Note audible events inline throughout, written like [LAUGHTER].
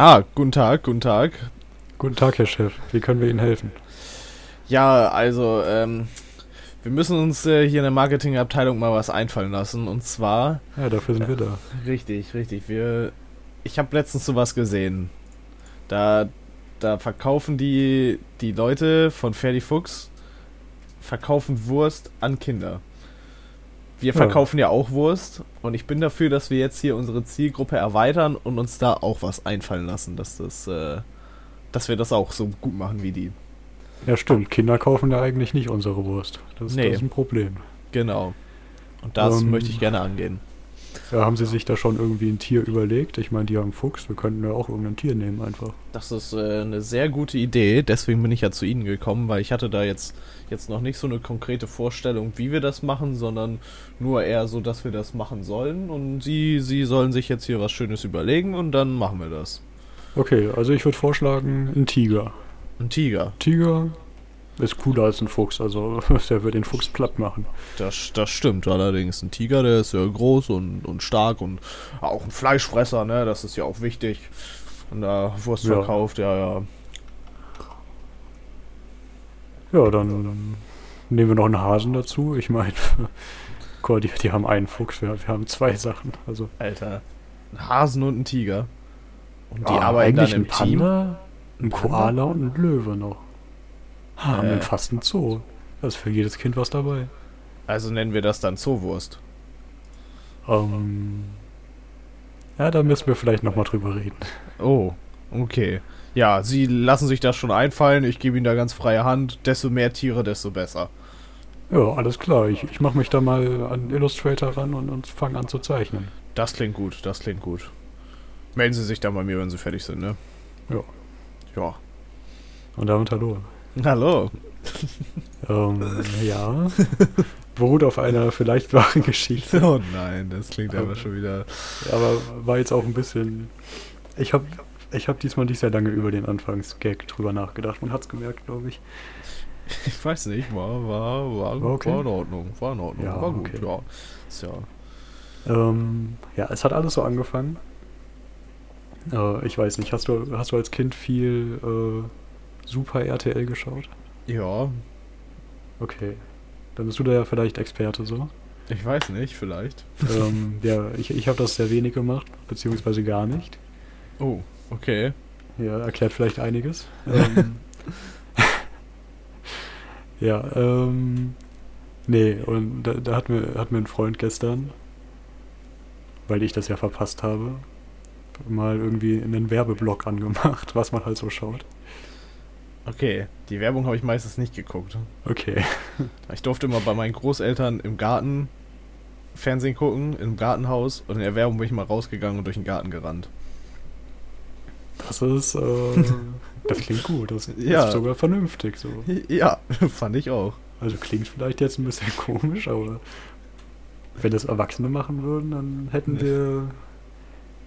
Ah, guten Tag, guten Tag. Guten Tag, Herr Chef. Wie können wir Ihnen helfen? Ja, also, ähm, wir müssen uns äh, hier in der Marketingabteilung mal was einfallen lassen. Und zwar. Ja, dafür sind wir da. Richtig, richtig. Wir. Ich habe letztens sowas gesehen. Da, da verkaufen die, die Leute von Ferdi Fuchs verkaufen Wurst an Kinder. Wir Ja. verkaufen ja auch Wurst und ich bin dafür, dass wir jetzt hier unsere Zielgruppe erweitern und uns da auch was einfallen lassen, dass das, äh, dass wir das auch so gut machen wie die. Ja, stimmt. Kinder kaufen ja eigentlich nicht unsere Wurst. Das, Nee. das ist ein Problem. Genau. Und das Ähm, möchte ich gerne angehen. Ja, haben Sie sich da schon irgendwie ein Tier überlegt? Ich meine, die haben Fuchs. Wir könnten ja auch irgendein Tier nehmen einfach. Das ist äh, eine sehr gute Idee, deswegen bin ich ja zu Ihnen gekommen, weil ich hatte da jetzt, jetzt noch nicht so eine konkrete Vorstellung, wie wir das machen, sondern nur eher so, dass wir das machen sollen und Sie, Sie sollen sich jetzt hier was Schönes überlegen und dann machen wir das. Okay, also ich würde vorschlagen, ein Tiger. Ein Tiger, Tiger ist cooler als ein Fuchs. Also [LAUGHS] der wird den Fuchs platt machen. das, das stimmt allerdings. Ein Tiger, der ist ja groß und, und stark und auch ein Fleischfresser, ne, das ist ja auch wichtig. Und da Wurst Ja. verkauft, ja, ja. Ja, dann nehmen wir noch einen Hasen dazu. Ich meine, [LAUGHS] Gott, die, die haben einen Fuchs. Wir, wir haben zwei Sachen. Also Alter, ein Hasen und ein Tiger. Und die Ah, arbeiten dann eigentlich im ein Team. Panda, ein Panda? Koala und ein Löwe noch. Haben Äh. wir fast ein Zoo. Da ist für jedes Kind was dabei. Also nennen wir das dann Zoowurst. Ähm, ja, da müssen wir vielleicht nochmal drüber reden. Oh, okay. Ja, Sie lassen sich das schon einfallen. Ich gebe Ihnen da ganz freie Hand. Desto mehr Tiere, desto besser. Ja, alles klar. Ich, ich mache mich da mal an Illustrator ran und, und fange an zu zeichnen. Das klingt gut, das klingt gut. Melden Sie sich dann bei mir, wenn Sie fertig sind, ne? Ja. Ja. Und damit hallo. Hallo. [LAUGHS] Ähm, ja. Beruht auf einer vielleicht wahren Geschichte. Oh nein, das klingt Aber- aber schon wieder. Aber war jetzt auch ein bisschen. Ich habe ich hab diesmal nicht sehr lange über den Anfangsgag drüber nachgedacht. Man hat's gemerkt, glaube ich. Ich weiß nicht, war, war, war, War okay? war in Ordnung. War in Ordnung. Ja, war gut, okay. ja. Ja. Ähm, ja, es hat alles so angefangen. Äh, ich weiß nicht, hast du, hast du als Kind viel äh, Super RTL geschaut? Ja, Okay. Dann bist du da ja vielleicht Experte so. ich weiß nicht, vielleicht. ähm, ja, ich, ich habe das sehr wenig gemacht, beziehungsweise gar nicht. Oh, okay. Ja, erklärt vielleicht einiges. [LAUGHS] Ähm, [LAUGHS] ja, ähm, nee, und da, da hat, mir, hat mir ein Freund gestern, weil ich das ja verpasst habe, mal irgendwie einen Werbeblock angemacht, was man halt so schaut. Okay, die Werbung habe ich meistens nicht geguckt. Okay. [LAUGHS] Ich durfte immer bei meinen Großeltern im Garten Fernsehen gucken, im Gartenhaus und in der Werbung bin ich mal rausgegangen und durch den Garten gerannt. Das ist, äh, [LAUGHS] das klingt gut. Das Ja. ist sogar vernünftig so. Ja, [LAUGHS] fand ich auch. Also klingt vielleicht jetzt ein bisschen komisch, aber wenn das Erwachsene machen würden, dann hätten wir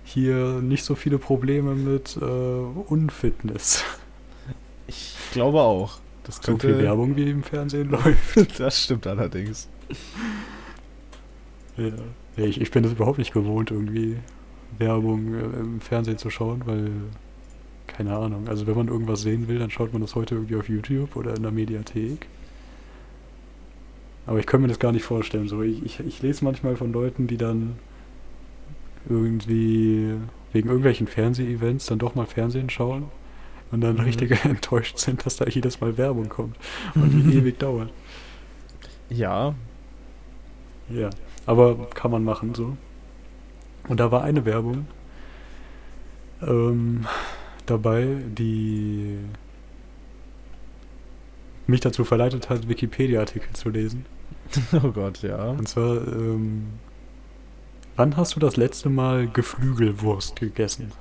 hier nicht so viele Probleme mit äh, Unfitness. Ich glaube auch. Das So viel könnte, Werbung wie im Fernsehen [LAUGHS] läuft. Das stimmt allerdings. Ja. Ja, ich, ich bin das überhaupt nicht gewohnt, irgendwie Werbung äh, im Fernsehen zu schauen, weil, keine Ahnung, also wenn man irgendwas sehen will, dann schaut man das heute irgendwie auf YouTube oder in der Mediathek. Aber ich kann mir das gar nicht vorstellen. So, ich, ich, ich lese manchmal von Leuten, die dann irgendwie wegen irgendwelchen Fernseh-Events dann doch mal Fernsehen schauen und dann Mhm. richtig [LAUGHS] enttäuscht sind, dass da jedes Mal Werbung kommt [LAUGHS] und die ewig dauert. Ja, Ja, aber kann man machen so. Und da war eine Werbung ähm, dabei, die mich dazu verleitet hat, Wikipedia-Artikel zu lesen. [LAUGHS] oh Gott, ja. Und zwar, ähm, wann hast du das letzte Mal Geflügelwurst gegessen?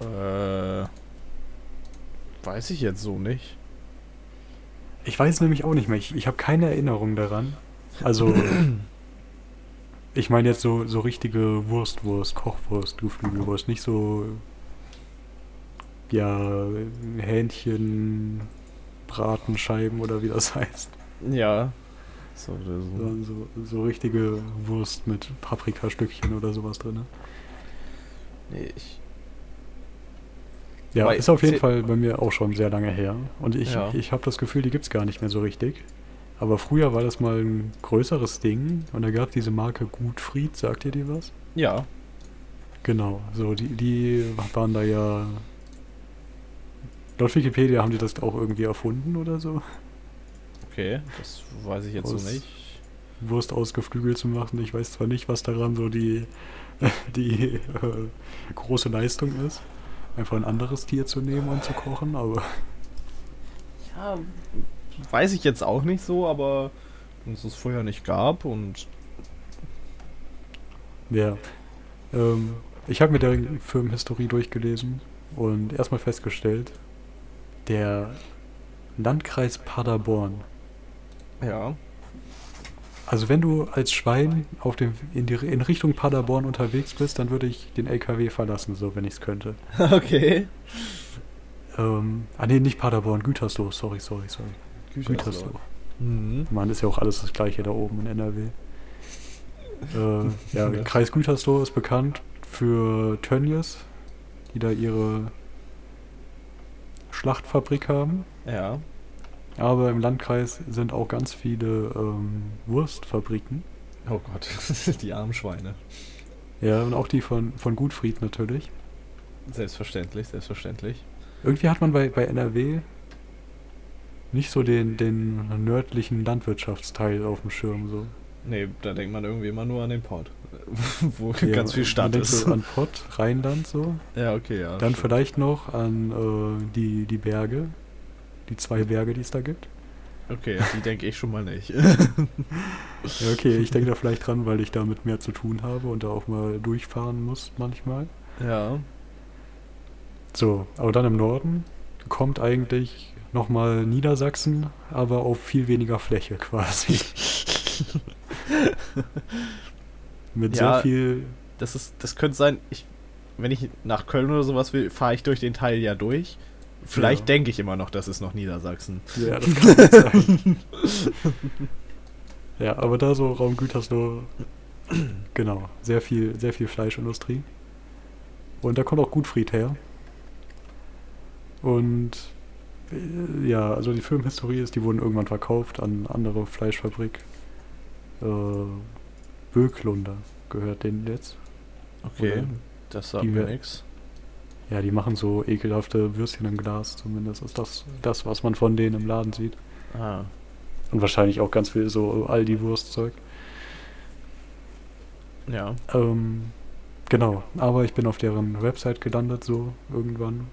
Äh, weiß ich jetzt so nicht. Ich weiß nämlich auch nicht mehr. Ich, ich habe keine Erinnerung daran. Also, [CLEARS THROAT] ich meine jetzt so, so richtige Wurstwurst, Kochwurst, Geflügelwurst, nicht so, ja, Hähnchen, Bratenscheiben oder wie das [LAUGHS] heißt. Ja. So, so. So, so richtige Wurst mit Paprikastückchen oder sowas drin. Nee, ich. Ja, ist auf jeden Fall bei mir auch schon sehr lange her. Und ich, Ja. ich habe das Gefühl, die gibt es gar nicht mehr so richtig. Aber früher war das mal ein größeres Ding und da gab diese Marke Gutfried, sagt ihr die was? Ja. Genau, so die, die waren da ja. Laut Wikipedia haben die das auch irgendwie erfunden oder so. Okay, das weiß ich jetzt Aus- so nicht. Wurst ausgeflügelt zu machen. Ich weiß zwar nicht, was daran so die, [LAUGHS] die äh, große Leistung ist, einfach ein anderes Tier zu nehmen und zu kochen, aber Ja, weiß ich jetzt auch nicht so, aber wenn es es vorher nicht gab und ja. Ähm, ich habe mir der Firmenhistorie durchgelesen und erstmal festgestellt, der Landkreis Paderborn. ja. Also wenn du als Schwein auf dem, in, die, in Richtung Paderborn unterwegs bist, dann würde ich den LKW verlassen, so wenn ich es könnte. [LAUGHS] okay. Ähm, ah nee, nicht Paderborn, Gütersloh, sorry, sorry, sorry. Gütersloh. Mhm. Mann, ist ja auch alles das gleiche da oben in NRW. Äh, ja, [LAUGHS] Ja. Kreis Gütersloh ist bekannt für Tönnies, die da ihre Schlachtfabrik haben. Ja. Aber im Landkreis sind auch ganz viele ähm, Wurstfabriken. Oh Gott, [LAUGHS] die armen Schweine. Ja, und auch die von, von Gutfried natürlich. Selbstverständlich, selbstverständlich. Irgendwie hat man bei, bei NRW nicht so den, den nördlichen Landwirtschaftsteil auf dem Schirm. So. Nee, da denkt man irgendwie immer nur an den Port. [LAUGHS] Wo Ja, ganz viel Stadt denkt ist. So an Pott, Rheinland so. [LAUGHS] ja, okay, ja. Dann stimmt. vielleicht noch an äh, die, die Berge. Die zwei Berge, die es da gibt. Okay, die denke ich schon mal nicht. [LAUGHS] Ja, okay, ich denke da vielleicht dran, weil ich damit mehr zu tun habe und da auch mal durchfahren muss manchmal. ja. So, aber dann im Norden kommt eigentlich nochmal Niedersachsen, aber auf viel weniger Fläche [LAUGHS] quasi. Mit Ja. sehr viel. Das ist, das könnte sein, ich, wenn ich nach Köln oder sowas will, fahre ich durch den Teil ja durch. Vielleicht Ja. denke ich immer noch, das ist noch Niedersachsen. Ja, das kann sein. [LAUGHS] ja, aber da so Raum Gütersloh, genau, sehr viel, sehr viel Fleischindustrie. Und da kommt auch Gutfried her. Und ja, also die Firmenhistorie ist, die wurden irgendwann verkauft an andere Fleischfabrik. Äh, Böklunder gehört denen jetzt. Okay, Oder? das sagt Die mir nichts. Ja, die machen so ekelhafte Würstchen im Glas, zumindest ist das das, was man von denen im Laden sieht. Ah, Und wahrscheinlich auch ganz viel so Aldi-Wurstzeug. ja. Ähm, genau, aber ich bin auf deren Website gelandet, so irgendwann.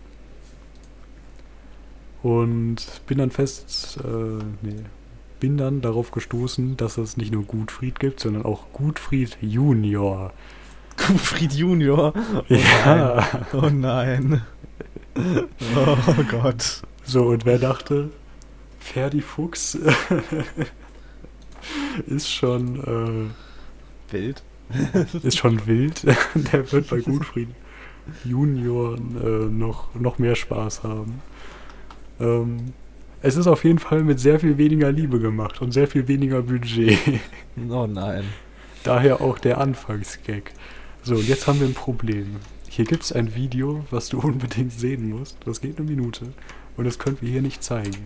Und bin dann fest, äh, nee, bin dann darauf gestoßen, dass es nicht nur Gutfried gibt, sondern auch Gutfried Junior. [LAUGHS] Gutfried Junior. Oh ja, Nein. Oh nein. Oh Gott. so und wer dachte, Ferdi Fuchs [LAUGHS] ist schon, Wild. äh, ist schon wild. Der wird bei Gutfried Junior äh, noch, noch mehr Spaß haben. Ähm, es ist auf jeden Fall mit sehr viel weniger Liebe gemacht und sehr viel weniger Budget. [LAUGHS] Oh nein. Daher auch der Anfangsgag. So, und jetzt haben wir ein Problem. Hier gibt es ein Video, was du [LAUGHS] unbedingt sehen musst. Das geht eine Minute. Und das können wir hier nicht zeigen.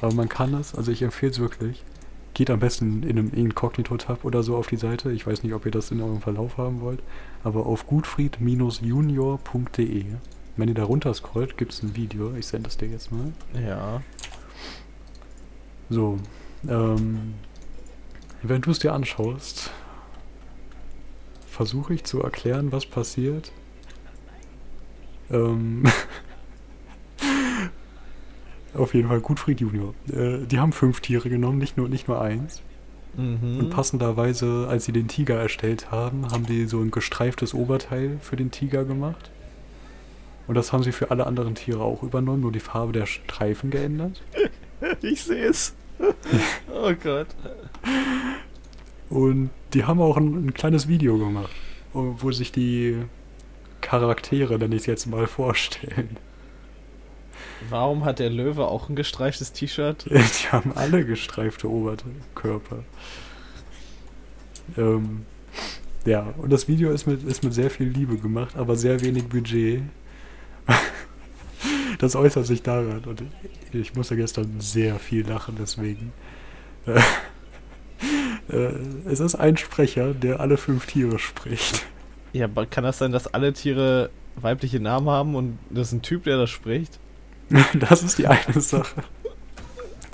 Aber man kann es, also ich empfehle es wirklich. Geht am besten in einem Inkognito-Tab oder so auf die Seite. Ich weiß nicht, ob ihr das in eurem Verlauf haben wollt. Aber auf gutfried-junior.de. Wenn ihr da runter scrollt, gibt es ein Video. Ich sende es dir jetzt mal. Ja. So, ähm, wenn du es dir anschaust, versuche ich zu erklären, was passiert. Ähm, [LAUGHS] auf jeden Fall Gutfried Junior. Äh, die haben fünf Tiere genommen, nicht nur, nicht nur eins. Mhm. Und passenderweise, als sie den Tiger erstellt haben, haben die so ein gestreiftes Oberteil für den Tiger gemacht. Und das haben sie für alle anderen Tiere auch übernommen, nur die Farbe der Streifen geändert. [LAUGHS] Ich sehe es. [LAUGHS] Oh Gott. Und die haben auch ein, ein kleines Video gemacht, wo sich die Charaktere, nenne ich es jetzt mal, vorstellen. Warum hat der Löwe auch ein gestreiftes T-Shirt? [LAUGHS] Die haben alle gestreifte Oberkörper. Ähm, ja, und das Video ist mit, ist mit sehr viel Liebe gemacht, aber sehr wenig Budget. Das äußert sich daran. Und ich, musste gestern sehr viel lachen, deswegen. Äh, äh, es ist ein Sprecher, der alle fünf Tiere spricht. Ja, aber kann das sein, dass alle Tiere weibliche Namen haben und das ist ein Typ, der das spricht? [LAUGHS] Das ist die eine Sache.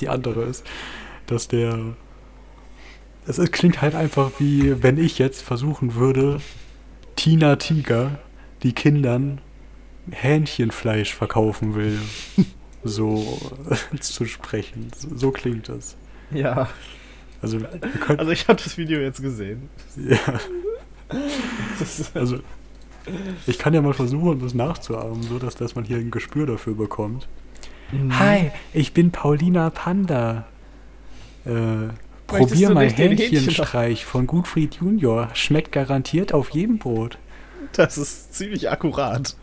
Die andere ist, dass der. Es klingt halt einfach wie, wenn ich jetzt versuchen würde, Tina Tiger, die Kindern Hähnchenfleisch verkaufen will, so äh, zu sprechen. So, so klingt das. Ja. Also, Also ich habe das Video jetzt gesehen. ja, [LAUGHS] also ich kann ja mal versuchen, das nachzuahmen, so dass, dass man hier ein Gespür dafür bekommt. Mhm. Hi, ich bin Paulina Panda. Äh, probier mal Hähnchenstreich von Gutfried Junior. Schmeckt garantiert auf jedem Brot. Das ist ziemlich akkurat.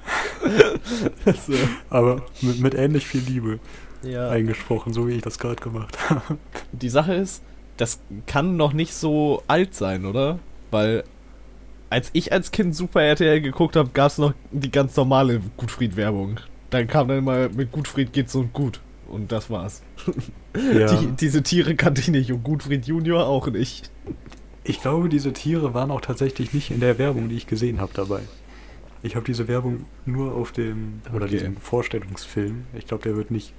[LAUGHS] das, äh, Aber mit, mit ähnlich viel Liebe ja. eingesprochen, so wie ich das gerade gemacht habe. Die Sache ist, das kann noch nicht so alt sein, oder? Weil als ich als Kind Super RTL geguckt habe, gab es noch die ganz normale Gutfried-Werbung. Dann kam dann mal mit Gutfried geht's so gut. Und das war's. Ja. [LAUGHS] Die, diese Tiere kannte ich nicht und Gutfried Junior auch nicht. Ich glaube, diese Tiere waren auch tatsächlich nicht in der Werbung, die ich gesehen habe dabei. Ich habe diese Werbung nur auf dem, oder Okay. diesem Vorstellungsfilm. Ich glaube, der wird nicht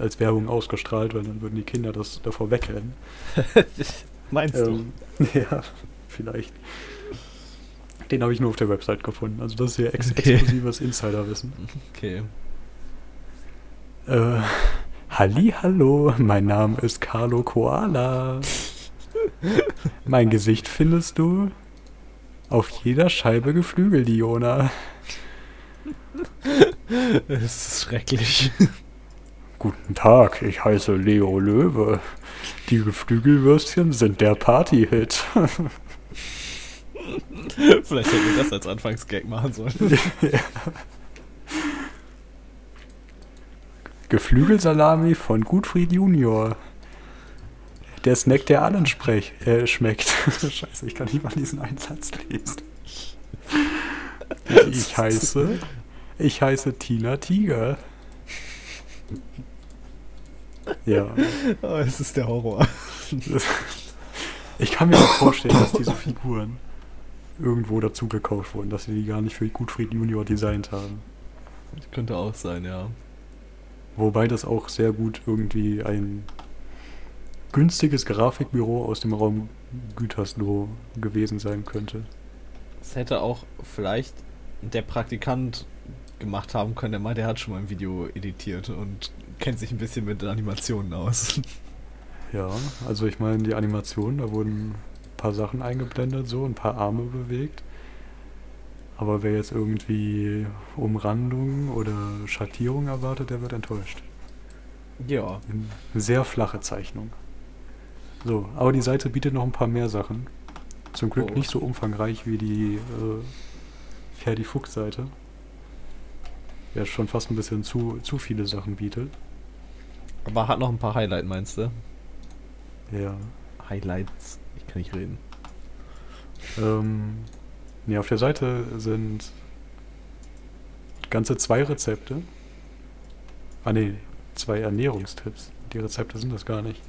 als Werbung ausgestrahlt, weil dann würden die Kinder das davor wegrennen. [LAUGHS] Meinst Ähm, [LAUGHS] ja, vielleicht. Den habe ich nur auf der Website gefunden. Also das ist hier ex Okay. exklusives Insiderwissen. du? Okay. Äh, Halli, hallo, mein Name ist Carlo Koala. Mein Gesicht findest du auf jeder Scheibe Geflügel, Diona. Es ist schrecklich. Guten Tag, ich heiße Leo Löwe. Die Geflügelwürstchen sind der Party-Hit. Vielleicht hätten wir das als Anfangsgag machen sollen. [LAUGHS] Geflügelsalami von Gutfried Junior. Der Snack, der allen sprech, äh, schmeckt. [LAUGHS] Scheiße, ich kann nicht mal diesen Einsatz lesen. Ich heiße, ich heiße Tina Tiger. Ja, Oh, es ist der Horror. ich kann mir auch vorstellen, dass diese Figuren irgendwo dazu gekauft wurden, dass sie die gar nicht für Gutfried Junior designt haben. Könnte auch sein, ja. Wobei das auch sehr gut irgendwie ein günstiges Grafikbüro aus dem Raum Gütersloh gewesen sein könnte. Es hätte auch vielleicht der Praktikant gemacht haben können, der meint, der hat schon mal ein Video editiert und kennt sich ein bisschen mit Animationen aus. [LAUGHS] Ja, also ich meine, die Animation, da wurden ein paar Sachen eingeblendet, so ein paar Arme bewegt. Aber wer jetzt irgendwie Umrandung oder Schattierung erwartet, der wird enttäuscht. Ja. Eine sehr flache Zeichnung. So, aber die Seite bietet noch ein paar mehr Sachen. Zum Glück Oh. nicht so umfangreich wie die äh, Ferdi Fuchs Seite. Der schon fast ein bisschen zu, zu viele Sachen bietet. Aber hat noch ein paar Highlights, meinst du? Ja. Highlights. Ich kann nicht reden. Ähm, nee, auf der Seite sind ganze zwei Rezepte. Ah nee, zwei Ernährungstipps. Die Rezepte sind das gar nicht.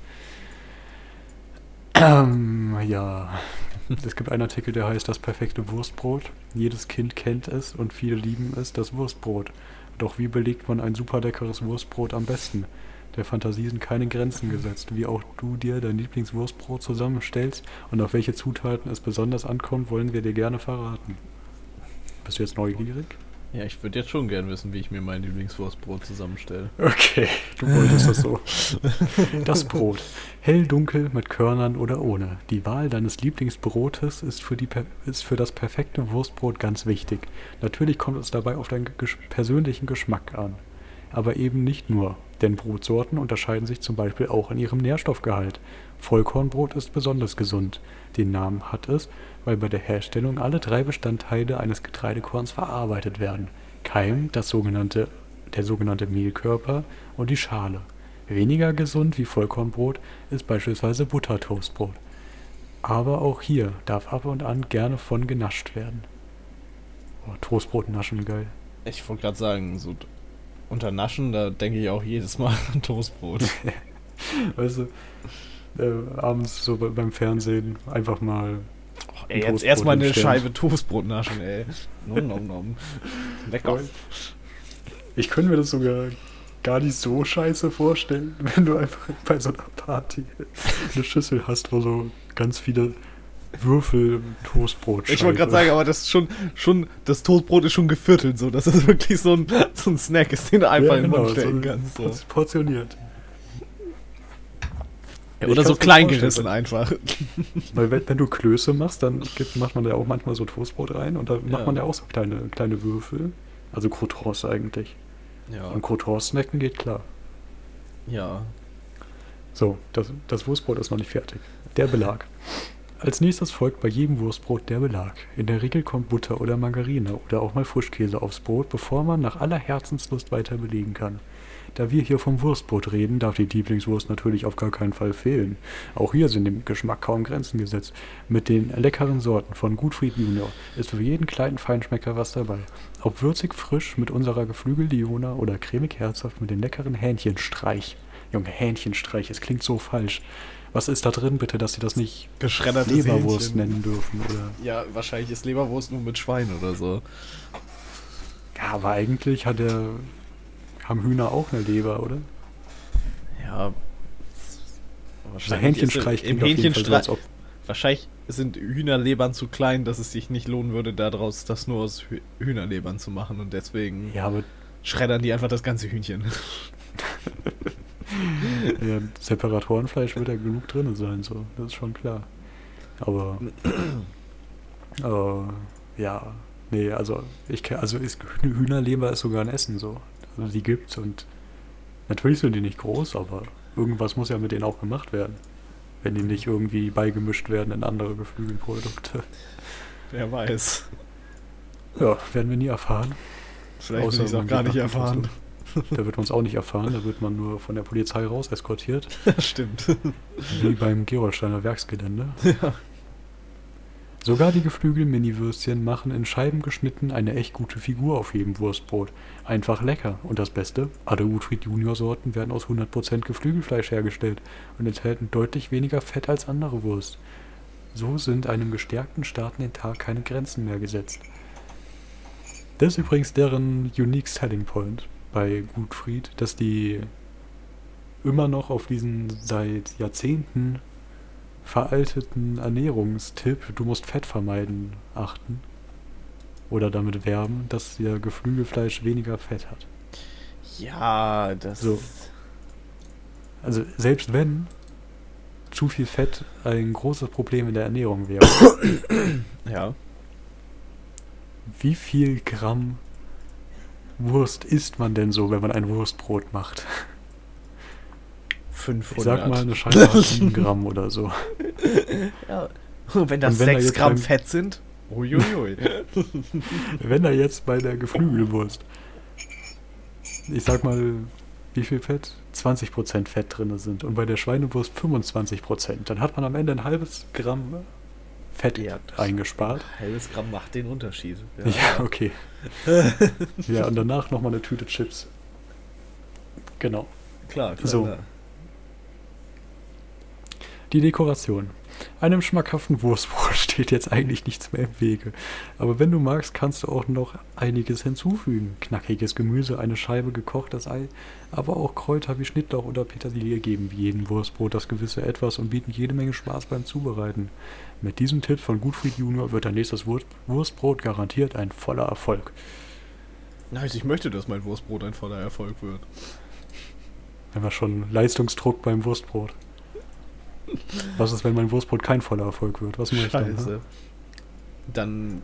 Ähm, ja. Es gibt einen Artikel, der heißt Das perfekte Wurstbrot. Jedes Kind kennt es und viele lieben es, das Wurstbrot. Doch wie belegt man ein super leckeres Wurstbrot am besten? Der Fantasie sind keine Grenzen gesetzt. Wie auch du dir dein Lieblingswurstbrot zusammenstellst und auf welche Zutaten es besonders ankommt, wollen wir dir gerne verraten. Bist du jetzt neugierig? Ja, ich würde jetzt schon gern wissen, wie ich mir mein Lieblingswurstbrot zusammenstelle. Okay, du wolltest das so. Das Brot. Hell, dunkel, mit Körnern oder ohne. Die Wahl deines Lieblingsbrotes ist für, die, ist für das perfekte Wurstbrot ganz wichtig. Natürlich kommt es dabei auf deinen gesch persönlichen Geschmack an. Aber eben nicht nur, denn Brotsorten unterscheiden sich zum Beispiel auch in ihrem Nährstoffgehalt. Vollkornbrot ist besonders gesund. Den Namen hat es, weil bei der Herstellung alle drei Bestandteile eines Getreidekorns verarbeitet werden. Keim, der sogenannte Mehlkörper und die Schale. Weniger gesund wie Vollkornbrot ist beispielsweise Buttertoastbrot. Aber auch hier darf ab und an gerne von genascht werden. Oh, Toastbrot naschen, geil. Ich wollte gerade sagen, so Unter Naschen, da denke ich auch jedes Mal an Toastbrot. Weißt [LAUGHS] du, äh, abends so be- beim Fernsehen einfach mal. Ey, jetzt Toastbrot erstmal eine. Scheibe Toastbrot naschen, ey. Nom, nom, nom. Lecker. Ich könnte mir das sogar gar nicht so scheiße vorstellen, [LAUGHS] wenn du einfach bei so einer Party eine Schüssel hast, wo so ganz viele Würfel Toastbrot Ich wollte gerade sagen, aber das ist schon, schon, das Toastbrot ist schon geviertelt, so, dass es wirklich so ein, so ein Snack ist, den du einfach in den Mund stecken kannst. So. porz- Portioniert. Ja, oder so klein gerissen einfach. [LAUGHS] Weil wenn, wenn du Klöße machst, dann gibt, macht man da auch manchmal so Toastbrot rein und da macht Ja. man ja auch so kleine, kleine Würfel. Also Croutons eigentlich. Ja. Und Croutons snacken geht klar. ja. So, das, das Wurstbrot ist noch nicht fertig. Der Belag. Als nächstes folgt bei jedem Wurstbrot der Belag. In der Regel kommt Butter oder Margarine oder auch mal Frischkäse aufs Brot, bevor man nach aller Herzenslust weiter belegen kann. Da wir hier vom Wurstbrot reden, darf die Lieblingswurst natürlich auf gar keinen Fall fehlen. Auch hier sind dem Geschmack kaum Grenzen gesetzt. Mit den leckeren Sorten von Gutfried Junior ist für jeden kleinen Feinschmecker was dabei. Ob würzig frisch mit unserer Geflügel-Diona oder cremig herzhaft mit den leckeren Hähnchenstreich. Junge, Hähnchenstreich, es klingt so falsch. Was ist da drin bitte, dass sie das nicht Geschreddertes Leberwurst Hähnchen. nennen dürfen? Oder? Ja, wahrscheinlich ist Leberwurst nur mit Schwein oder so. Ja, aber eigentlich hat der, haben Hühner auch eine Leber, oder? Ja. Der Hähnchenstreich im so, Hähnchenstreich. ob Wahrscheinlich sind Hühnerlebern zu klein, dass es sich nicht lohnen würde, daraus das nur aus Hü- Hühnerlebern zu machen. Und deswegen Ja, schreddern die einfach das ganze Hühnchen. [LAUGHS] ja, Separatorenfleisch wird ja genug drin sein, so. Das ist schon klar. Aber, [CLEARS THROAT] äh, ja, nee, also, ich also ist, Hüh- Hühnerleber ist sogar ein Essen, so. Also die gibt's und natürlich sind die nicht groß, aber irgendwas muss ja mit denen auch gemacht werden. Wenn die nicht irgendwie beigemischt werden in andere Geflügelprodukte. Wer weiß. Ja, werden wir nie erfahren. Vielleicht Außer es auch gar nicht erfahren. Da wird man es auch nicht erfahren, da wird man nur von der Polizei raus eskortiert. [LAUGHS] Stimmt. Wie beim Gerolsteiner Werksgelände. Sogar die Geflügel-Mini-Würstchen machen in Scheiben geschnitten eine echt gute Figur auf jedem Wurstbrot. Einfach lecker. Und das Beste, alle Utfried Junior Sorten werden aus 100% Geflügelfleisch hergestellt und enthalten deutlich weniger Fett als andere Wurst. So sind einem gestärkten Start in den Tag keine Grenzen mehr gesetzt. Das ist übrigens deren Unique Selling Point bei Gutfried, dass die immer noch auf diesen seit Jahrzehnten veralteten Ernährungstipp, du musst Fett vermeiden, achten. Oder damit werben, dass ihr Geflügelfleisch weniger Fett hat. Ja, das. So. Also selbst wenn zu viel Fett ein großes Problem in der Ernährung wäre, [COUGHS] Ja. wie viel Gramm Wurst isst man denn so, wenn man ein Wurstbrot macht? 500. Ich sag mal eine Scheibe hat [LAUGHS] 7 Gramm oder so. Ja. Und wenn das Und wenn da 6 jetzt Gramm beim- Fett sind. Uiuiui. [LAUGHS] Wenn da jetzt bei der Geflügelwurst, ich sag mal, wie viel Fett? 20% Fett drin sind und bei der Schweinewurst 25%, dann hat man am Ende ein halbes Gramm Fett Ja, eingespart. Halbes Gramm macht den Unterschied. Ja, okay. [LAUGHS] ja, und danach nochmal eine Tüte Chips. Genau. Klar, klar. So. klar. Die Dekoration. Einem schmackhaften Wurstbrot [LAUGHS] steht jetzt eigentlich nichts mehr im Wege. Aber wenn du magst, kannst du auch noch einiges hinzufügen. Knackiges Gemüse, eine Scheibe gekochtes Ei, aber auch Kräuter wie Schnittlauch oder Petersilie geben wie jedem Wurstbrot das gewisse Etwas und bieten jede Menge Spaß beim Zubereiten. Mit diesem Tipp von Gutfried Junior wird dein nächstes Wurst Wurstbrot garantiert ein voller Erfolg. Nice, ich möchte, dass mein Wurstbrot ein voller Erfolg wird. Wenn wir schon Leistungsdruck beim Wurstbrot. Was ist, wenn mein Wurstbrot kein voller Erfolg wird? Was mache ich dann? ne? Scheiße. Dann.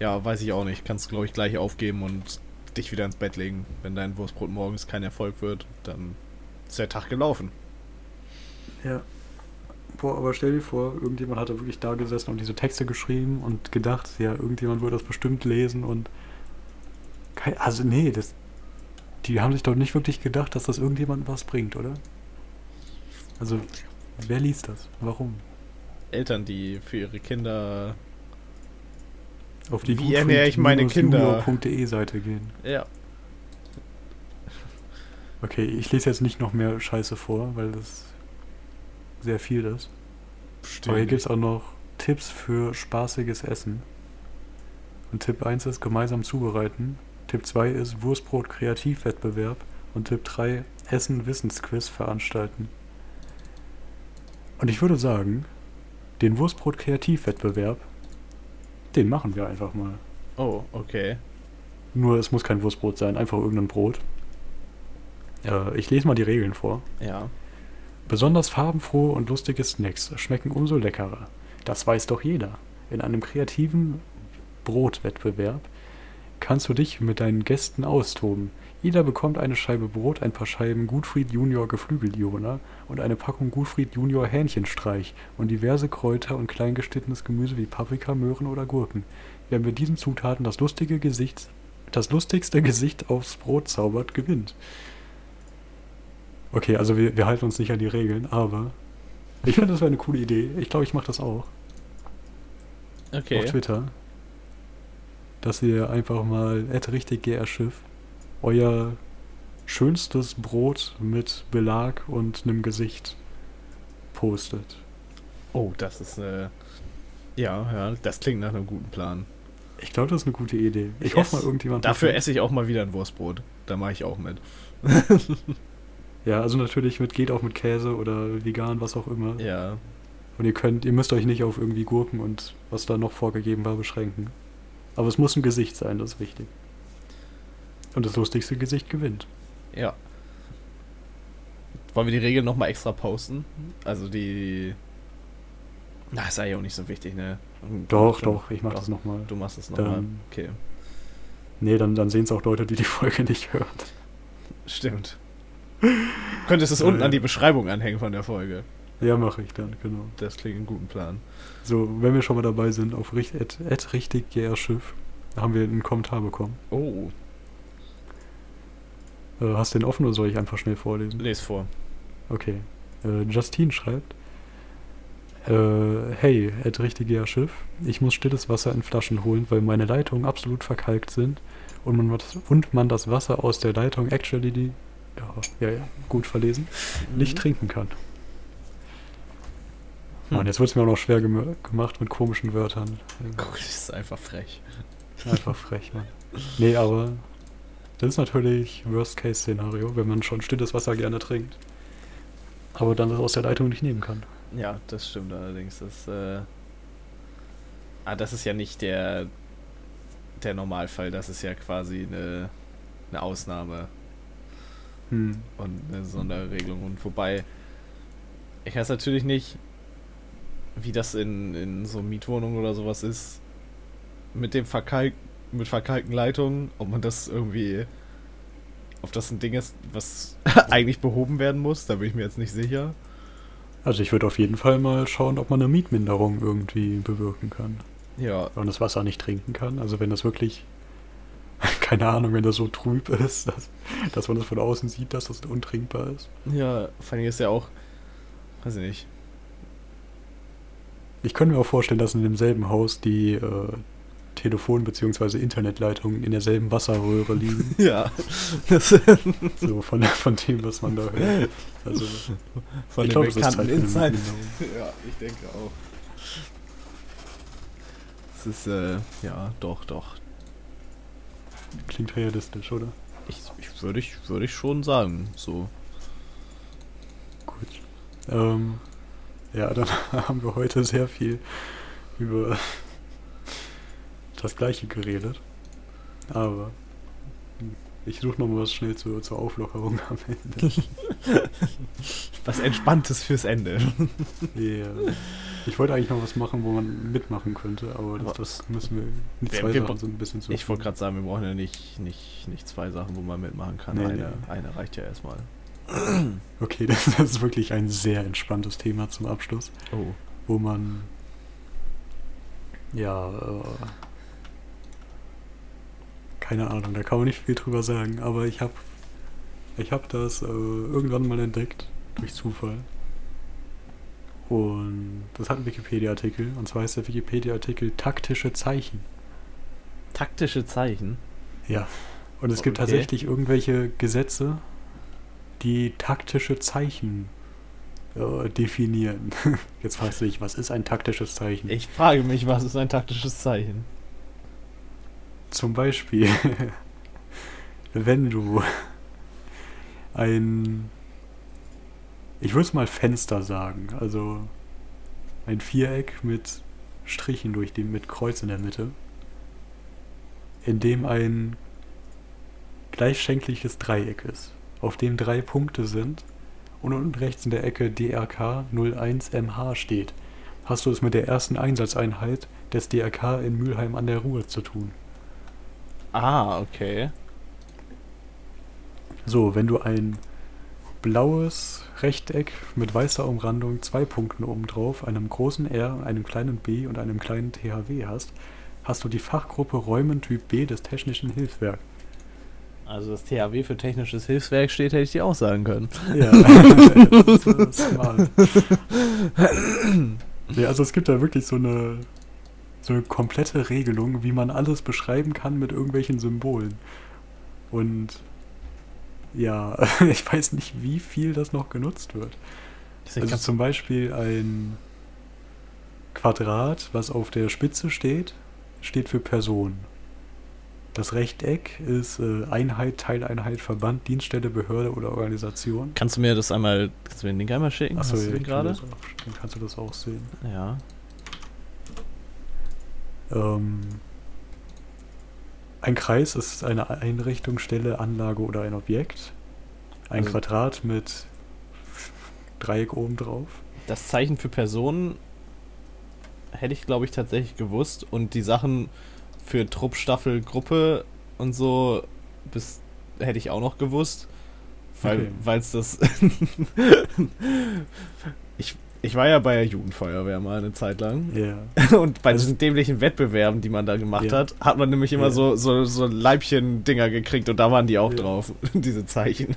Ja, weiß ich auch nicht. Kannst, glaube ich, gleich aufgeben und dich wieder ins Bett legen. Wenn dein Wurstbrot morgens kein Erfolg wird, dann ist der Tag gelaufen. Ja. Boah, aber stell dir vor, irgendjemand hatte wirklich da gesessen und diese Texte geschrieben und gedacht, ja, irgendjemand würde das bestimmt lesen und. Also, nee, das. Die haben sich doch nicht wirklich gedacht, dass das irgendjemandem was bringt, oder? Also, wer liest das? Warum? Eltern, die für ihre Kinder. Auf die Wie ernähre ich meine Kinder? junior.de Seite gehen. Ja. Okay, ich lese jetzt nicht noch mehr Scheiße vor, weil das sehr viel ist. Aber hier gibt es auch noch Tipps für spaßiges Essen. Und Tipp 1 ist gemeinsam zubereiten. Tipp 2 ist Wurstbrot Kreativwettbewerb. Und Tipp 3 Essen Wissensquiz veranstalten. Und ich würde sagen, den Wurstbrot Kreativwettbewerb, den machen wir einfach mal. Oh, okay. Nur es muss kein Wurstbrot sein, einfach irgendein Brot. Äh, ich lese mal die Regeln vor. Ja. Besonders farbenfrohe und lustige Snacks schmecken umso leckerer. Das weiß doch jeder. In einem kreativen Brotwettbewerb kannst du dich mit deinen Gästen austoben. Jeder bekommt eine Scheibe Brot, ein paar Scheiben Gutfried Junior Geflügeljona und eine Packung Gutfried Junior Hähnchenstreich und diverse Kräuter und kleingeschnittenes Gemüse wie Paprika, Möhren oder Gurken. Wer mit diesen Zutaten das lustige Gesicht, das lustigste Gesicht aufs Brot zaubert, gewinnt. Okay, also wir, wir halten uns nicht an die Regeln, aber ich finde, das wäre eine coole Idee. Ich glaube, ich mache das auch Okay. auf Twitter. Dass ihr einfach mal richtig Schiff euer schönstes Brot mit Belag und einem Gesicht postet. Oh, das ist äh, ja, ja, das klingt nach einem guten Plan. Ich glaube, das ist eine gute Idee. Ich, Ich hoffe mal, irgendjemand. Dafür esse ich auch mal wieder ein Wurstbrot. Da mache ich auch mit. mit. [LAUGHS] Ja, also natürlich mit geht auch mit Käse oder vegan, was auch immer. Ja. Und ihr könnt, ihr müsst euch nicht auf irgendwie Gurken und was da noch vorgegeben war beschränken. Aber es muss ein Gesicht sein, das ist wichtig. Und das lustigste Gesicht gewinnt. Ja. Wollen wir die Regeln nochmal extra posten? Also die. Na, ist eigentlich auch nicht so wichtig, ne? Doch, Stimmt. doch, ich mach das nochmal. Du machst es nochmal. Okay. Nee, dann, dann sehen es auch Leute, die die Folge [LAUGHS] nicht hören. Stimmt. Könntest es Ja, unten ja. an die Beschreibung anhängen von der Folge. Ja, mache ich dann, genau. Das klingt einen guten Plan. So, wenn wir schon mal dabei sind, auf richt, at, at richtig GR Schiff, haben wir einen Kommentar bekommen. Oh, Äh, hast du den offen oder soll ich einfach schnell vorlesen? les vor. Okay. Äh, Justine schreibt. Äh, hey, at richtig GR Schiff, ich muss stilles Wasser in Flaschen holen, weil meine Leitungen absolut verkalkt sind und man, das- und man das Wasser aus der Leitung actually die, ja, ja, ja, gut verlesen, nicht trinken kann. Hm. Mann, jetzt wird es mir auch noch schwer gem gemacht mit komischen Wörtern. Das ist einfach frech. Einfach frech, Mann. Nee, aber das ist natürlich Worst-Case-Szenario, wenn man schon stilles Wasser gerne trinkt. Aber dann das aus der Leitung nicht nehmen kann. Ja, das stimmt allerdings. Das, äh ah, das ist ja nicht der, der Normalfall. Das ist ja quasi eine, eine Ausnahme Hm. und eine Sonderregelung. Und wobei, ich weiß natürlich nicht, wie das in, in so Mietwohnungen oder sowas ist. Mit dem Verkalk mit verkalkten Leitungen, ob man das irgendwie. Ob das ein Ding ist, was [LAUGHS] eigentlich behoben werden muss, da bin ich mir jetzt nicht sicher. Also ich würde auf jeden Fall mal schauen, ob man eine Mietminderung irgendwie bewirken kann. Ja, Wenn man das Wasser nicht trinken kann. Also wenn das wirklich, [LAUGHS] keine Ahnung, wenn das so trüb ist, dass, dass man das von außen sieht, dass das untrinkbar ist. Ja, vor allem ist ja auch, weiß ich nicht. Ich könnte mir auch vorstellen, dass in demselben Haus die äh, Telefon- bzw. Internetleitungen in derselben Wasserröhre liegen. [LAUGHS] Ja, so von, von dem, was man da hört. Also von ich den glaub, es ist bekannten Zeit Insight. [LAUGHS] Ja, ich denke auch. Es ist, äh, ja, doch, doch. Klingt realistisch, oder? Ich, ich würde ich, würde ich schon sagen, so. Gut. Ähm, ja, dann [LAUGHS] haben wir heute sehr viel über das Gleiche geredet. Aber ich suche noch mal was schnell zur, zur Auflockerung am Ende. [LAUGHS] Was Entspanntes fürs Ende. Ja. Ich wollte eigentlich noch was machen, wo man mitmachen könnte, aber das, Aber das müssen wir. Die zwei wir Sachen sind ein bisschen zu. Ich wollte gerade sagen, wir brauchen ja nicht, nicht, nicht zwei Sachen, wo man mitmachen kann. Nee, eine, nee. eine reicht ja erstmal. Okay, das, [LAUGHS] das ist wirklich ein sehr entspanntes Thema zum Abschluss. Oh. wo man ja äh, keine Ahnung, da kann man nicht viel drüber sagen, aber ich habe ich habe das äh, irgendwann mal entdeckt durch Zufall und das hat einen Wikipedia-Artikel und zwar heißt der Wikipedia-Artikel taktische Zeichen. Taktische Zeichen. Ja. Und es gibt Okay. tatsächlich irgendwelche Gesetze, die taktische Zeichen äh, definieren. [LAUGHS] Jetzt fragst du dich, was ist ein taktisches Zeichen? Ich frage mich, was ist ein taktisches Zeichen? Zum Beispiel, [LAUGHS] wenn du ein, ich würde es mal Fenster sagen, also ein Viereck mit Strichen durch die, mit Kreuz in der Mitte, in dem ein gleichschenkliches Dreieck ist, auf dem drei Punkte sind und unten rechts in der Ecke DRK 01MH steht, hast du es mit der ersten Einsatzeinheit des DRK in Mülheim an der Ruhr zu tun. Ah, okay. So, wenn du ein blaues Rechteck mit weißer Umrandung, zwei Punkten obendrauf, einem großen R, einem kleinen B und einem kleinen THW hast, hast du die Fachgruppe Räumen Typ B des Technischen Hilfswerks. Also das THW für technisches Hilfswerk steht, hätte ich dir auch sagen können. Ja, [LAUGHS] das ist smart. [LAUGHS] ja, also es gibt da wirklich so eine, so eine komplette Regelung, wie man alles beschreiben kann mit irgendwelchen Symbolen. Und ja, [LAUGHS] ich weiß nicht, wie viel das noch genutzt wird. Also zum Beispiel ein Quadrat, was auf der Spitze steht, steht für Person. Das Rechteck ist äh, Einheit, Teileinheit, Verband, Dienststelle, Behörde oder Organisation. Kannst du mir das einmal, kannst du mir den Link einmal schicken? Achso, ja, kann gerade? das auch- dann kannst du das auch sehen. Ja. Ähm, ein Kreis ist eine Einrichtung, Stelle, Anlage oder ein Objekt. Ein Also- Quadrat mit Dreieck oben drauf. Das Zeichen für Personen hätte ich, glaube ich, tatsächlich gewusst. Und die Sachen für Trupp, Staffel, Gruppe und so bis, hätte ich auch noch gewusst. Weil Okay. es das. [LAUGHS] ich, ich war ja bei der Jugendfeuerwehr mal eine Zeit lang. Ja. [LAUGHS] Und bei Also- diesen dämlichen Wettbewerben, die man da gemacht Ja. hat, hat man nämlich immer Ja. so, so, so Leibchen-Dinger gekriegt und da waren die auch drauf, [LAUGHS] diese Zeichen.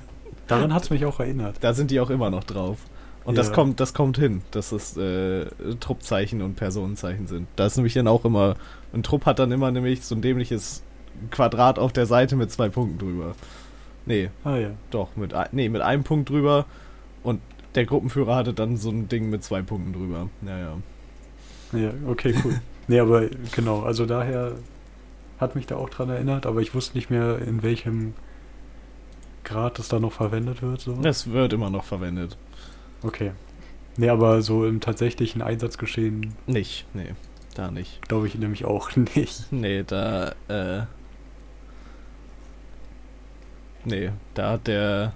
Daran hat es mich auch erinnert. Da sind die auch immer noch drauf. Und das kommt, das kommt hin, dass es äh, Truppzeichen und Personenzeichen sind. Da ist nämlich dann auch immer, ein Trupp hat dann immer nämlich so ein dämliches Quadrat auf der Seite mit zwei Punkten drüber. Nee, Ah ja. doch, mit, nee, mit einem Punkt drüber und der Gruppenführer hatte dann so ein Ding mit zwei Punkten drüber. Ja, ja. Ja, okay, cool. nee, aber genau, also daher hat mich da auch dran erinnert, aber ich wusste nicht mehr, in welchem Grad das da noch verwendet wird. So. Das wird immer noch verwendet. Okay. Nee, aber so im tatsächlichen Einsatzgeschehen Nicht, nee, da nicht. glaube ich nämlich auch [LAUGHS] nicht. Nee, da, äh. Nee, da hat der.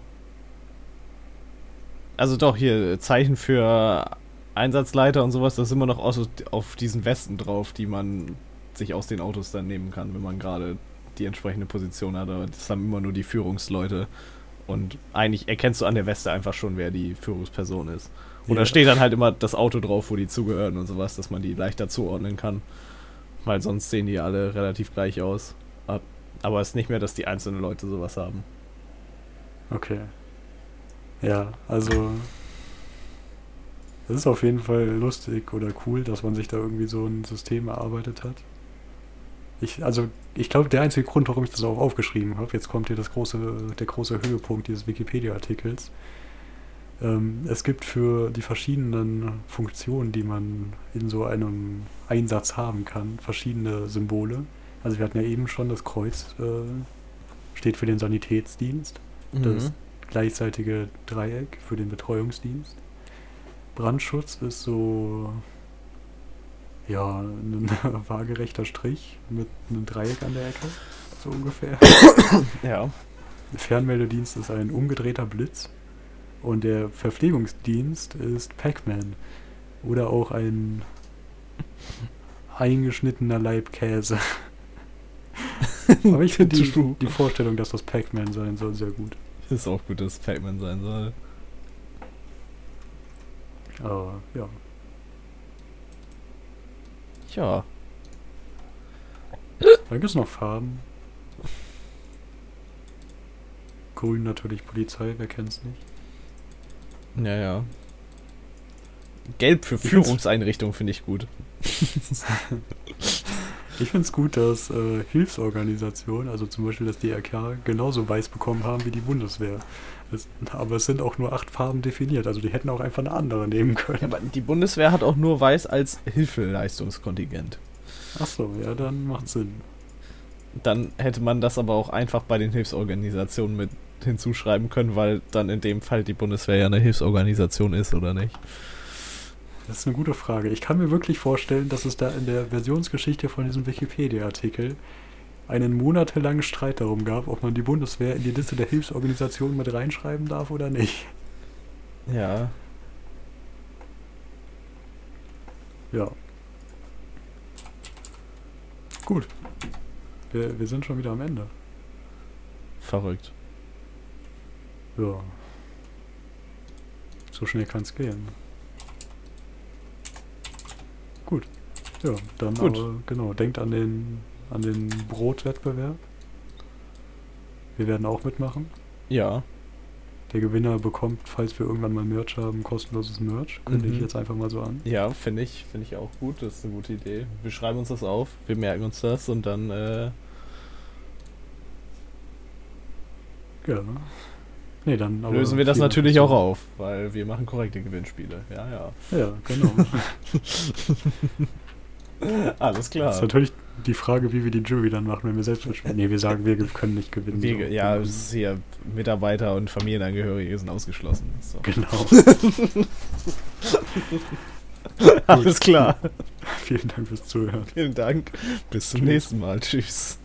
Also doch, hier, Zeichen für Einsatzleiter und sowas, das ist immer noch aus, auf diesen Westen drauf, die man sich aus den Autos dann nehmen kann, wenn man gerade die entsprechende Position hat. Aber das haben immer nur die Führungsleute. Und eigentlich erkennst du an der Weste einfach schon, wer die Führungsperson ist. Und da Ja. steht dann halt immer das Auto drauf, wo die zugehören und sowas, dass man die leichter zuordnen kann. Weil sonst sehen die alle relativ gleich aus. Ab- Aber es ist nicht mehr, dass die einzelnen Leute sowas haben. Okay. Ja, also. Es ist auf jeden Fall lustig oder cool, dass man sich da irgendwie so ein System erarbeitet hat. Ich, also, ich glaube, der einzige Grund, warum ich das auch aufgeschrieben habe, jetzt kommt hier das große, der große Höhepunkt dieses Wikipedia-Artikels. Ähm, es gibt für die verschiedenen Funktionen, die man in so einem Einsatz haben kann, verschiedene Symbole. Also wir hatten ja eben schon das Kreuz, äh, steht für den Sanitätsdienst das gleichzeitige Dreieck für den Betreuungsdienst. Brandschutz ist so ja ein [LAUGHS] waagerechter Strich mit einem Dreieck an der Ecke, so ungefähr. [COUGHS] Ja. Der Fernmeldedienst ist ein umgedrehter Blitz und der Verpflegungsdienst ist Pac-Man oder auch ein eingeschnittener Laib Käse. [LAUGHS] Aber ich finde die, die Vorstellung, dass das Pac-Man sein soll, sehr gut. [LAUGHS] Ist auch gut, dass Pac-Man sein soll. Aber ja. Ja. Dann gibt es noch Farben. Grün natürlich Polizei, wer kennt's nicht? Ja, ja. Gelb für Führungseinrichtung finde ich gut. [LAUGHS] Ich finde es gut, dass äh, Hilfsorganisationen, also zum Beispiel das DRK, genauso weiß bekommen haben wie die Bundeswehr. Das, aber es sind auch nur acht Farben definiert, also die hätten auch einfach eine andere nehmen können. Ja, aber die Bundeswehr hat auch nur weiß als Hilfeleistungskontingent. Achso, ja, dann macht Sinn. Dann hätte man das aber auch einfach bei den Hilfsorganisationen mit hinzuschreiben können, weil dann in dem Fall die Bundeswehr ja eine Hilfsorganisation ist, oder nicht? Das ist eine gute Frage. Ich kann mir wirklich vorstellen, dass es da in der Versionsgeschichte von diesem Wikipedia-Artikel einen monatelangen Streit darum gab, ob man die Bundeswehr in die Liste der Hilfsorganisationen mit reinschreiben darf oder nicht. Ja. Ja. Gut. Wir, wir sind schon wieder am Ende. Verrückt. Ja. So schnell kann es gehen. Gut. Ja, dann Gut. aber, genau, denkt an den an den Brotwettbewerb. Wir werden auch mitmachen. Ja. Der Gewinner bekommt, falls wir irgendwann mal Merch haben, kostenloses Merch. Kündige ich Mhm. jetzt einfach mal so an. Ja, finde ich, finde ich auch gut. Das ist eine gute Idee. Wir schreiben uns das auf, wir merken uns das und dann, äh, Ja. Nee, dann aber lösen wir das natürlich auch auf, weil wir machen korrekte Gewinnspiele. Ja, ja. Ja, genau. [LAUGHS] [LAUGHS] Alles Das klar. ist natürlich die Frage, wie wir die Jury dann machen, wenn wir selbst mitspielen. Nee, wir sagen, wir können nicht gewinnen. Wir, so. ja, es ist hier Mitarbeiter und Familienangehörige sind ausgeschlossen. So. Genau. [LAUGHS] Alles klar. Vielen Dank fürs Zuhören. Vielen Dank. Bis zum Tschüss. nächsten Mal. Tschüss.